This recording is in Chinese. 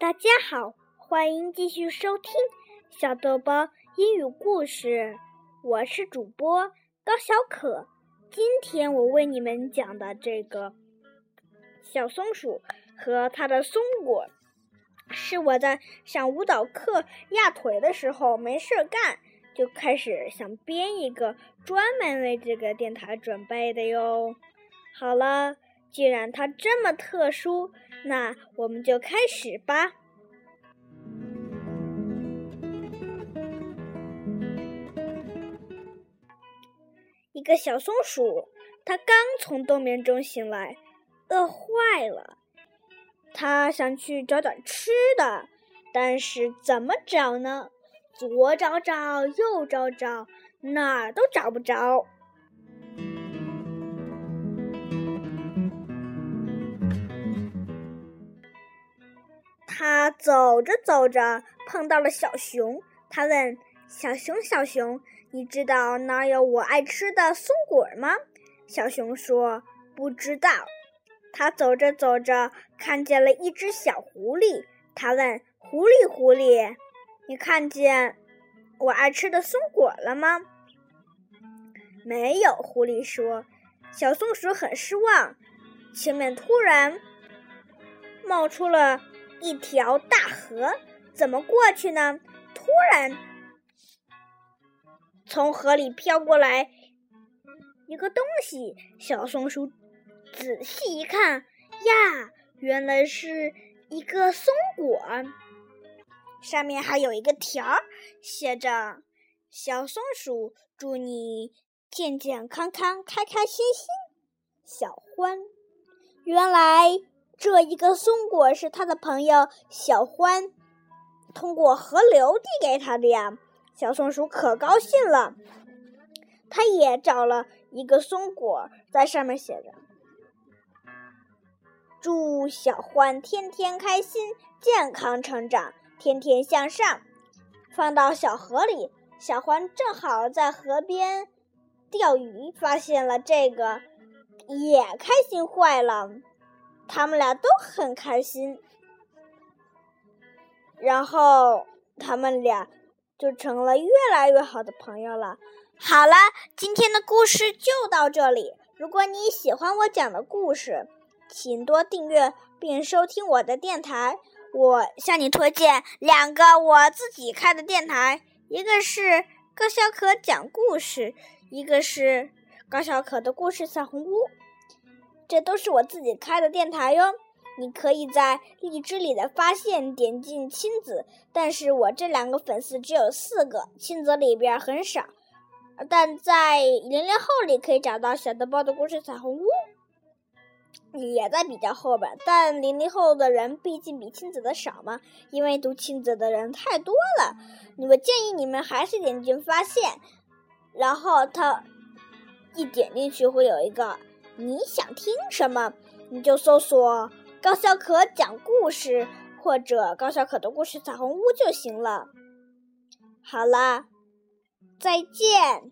大家好，欢迎继续收听小豆包英语故事。我是主播高小可。今天我为你们讲的这个小松鼠和它的松果，是我在上舞蹈课压腿的时候没事干，就开始想编一个专门为这个电台准备的哟。好了。既然它这么特殊，那我们就开始吧。一个小松鼠，它刚从冬眠中醒来，饿坏了。它想去找点吃的，但是怎么找呢？左找找，右找找，哪儿都找不着。走着走着，碰到了小熊。他问小熊：“小熊，你知道哪有我爱吃的松果吗？”小熊说：“不知道。”他走着走着，看见了一只小狐狸。他问：“狐狸，狐狸，你看见我爱吃的松果了吗？”没有。狐狸说。小松鼠很失望。前面突然冒出了。一条大河怎么过去呢？突然，从河里飘过来一个东西。小松鼠仔细一看，呀，原来是一个松果，上面还有一个条儿，写着“小松鼠祝你健健康康、开开心心”。小欢，原来。这一个松果是他的朋友小欢通过河流递给他的呀，小松鼠可高兴了。他也找了一个松果，在上面写着：“祝小欢天天开心，健康成长，天天向上。”放到小河里，小欢正好在河边钓鱼，发现了这个，也开心坏了。他们俩都很开心，然后他们俩就成了越来越好的朋友了。好了，今天的故事就到这里。如果你喜欢我讲的故事，请多订阅并收听我的电台。我向你推荐两个我自己开的电台，一个是高小可讲故事，一个是高小可的故事小红屋。这都是我自己开的电台哟，你可以在荔枝里的发现点进亲子，但是我这两个粉丝只有四个，亲子里边很少，但在零零后里可以找到小豆包的故事彩虹屋，也在比较后边，但零零后的人毕竟比亲子的少嘛，因为读亲子的人太多了，我建议你们还是点进发现，然后他一点进去会有一个。你想听什么，你就搜索高小可讲故事或者高小可的故事彩虹屋就行了。好了，再见。